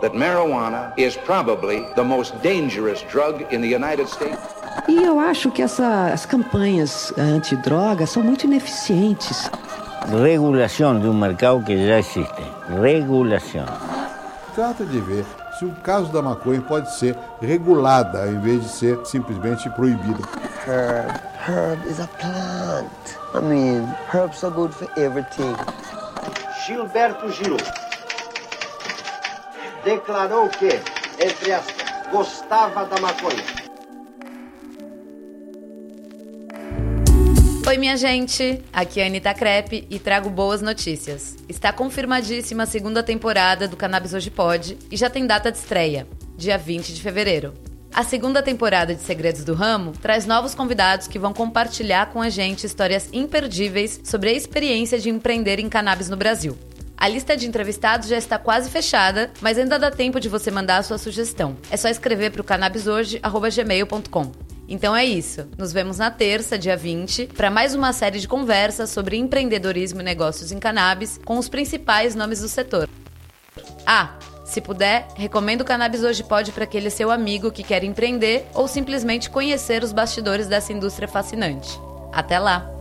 that marijuana is probably the most dangerous drug in the United States. E eu acho que essa, as campanhas antidrogas são muito ineficientes. Regulação de um mercado que já existe. Regulação. Trata de ver se o caso da maconha pode ser regulada ao invés de ser simplesmente proibida. Herb. Herb is a plant. I mean, herbs are good for everything. Gilberto Gil declarou que, entre aspas, gostava da maconha. Oi, minha gente! Aqui é a Anitta Crepe e trago boas notícias. Está confirmadíssima a segunda temporada do Cannabis Hoje Pode e já tem data de estreia, dia 20 de fevereiro. A segunda temporada de Segredos do Ramo traz novos convidados que vão compartilhar com a gente histórias imperdíveis sobre a experiência de empreender em cannabis no Brasil. A lista de entrevistados já está quase fechada, mas ainda dá tempo de você mandar a sua sugestão. É só escrever para o cannabishoje.gmail.com. Então é isso. Nos vemos na terça, dia 20, para mais uma série de conversas sobre empreendedorismo e negócios em cannabis com os principais nomes do setor. Ah, se puder, recomendo o Cannabis Hoje Pode para aquele seu amigo que quer empreender ou simplesmente conhecer os bastidores dessa indústria fascinante. Até lá!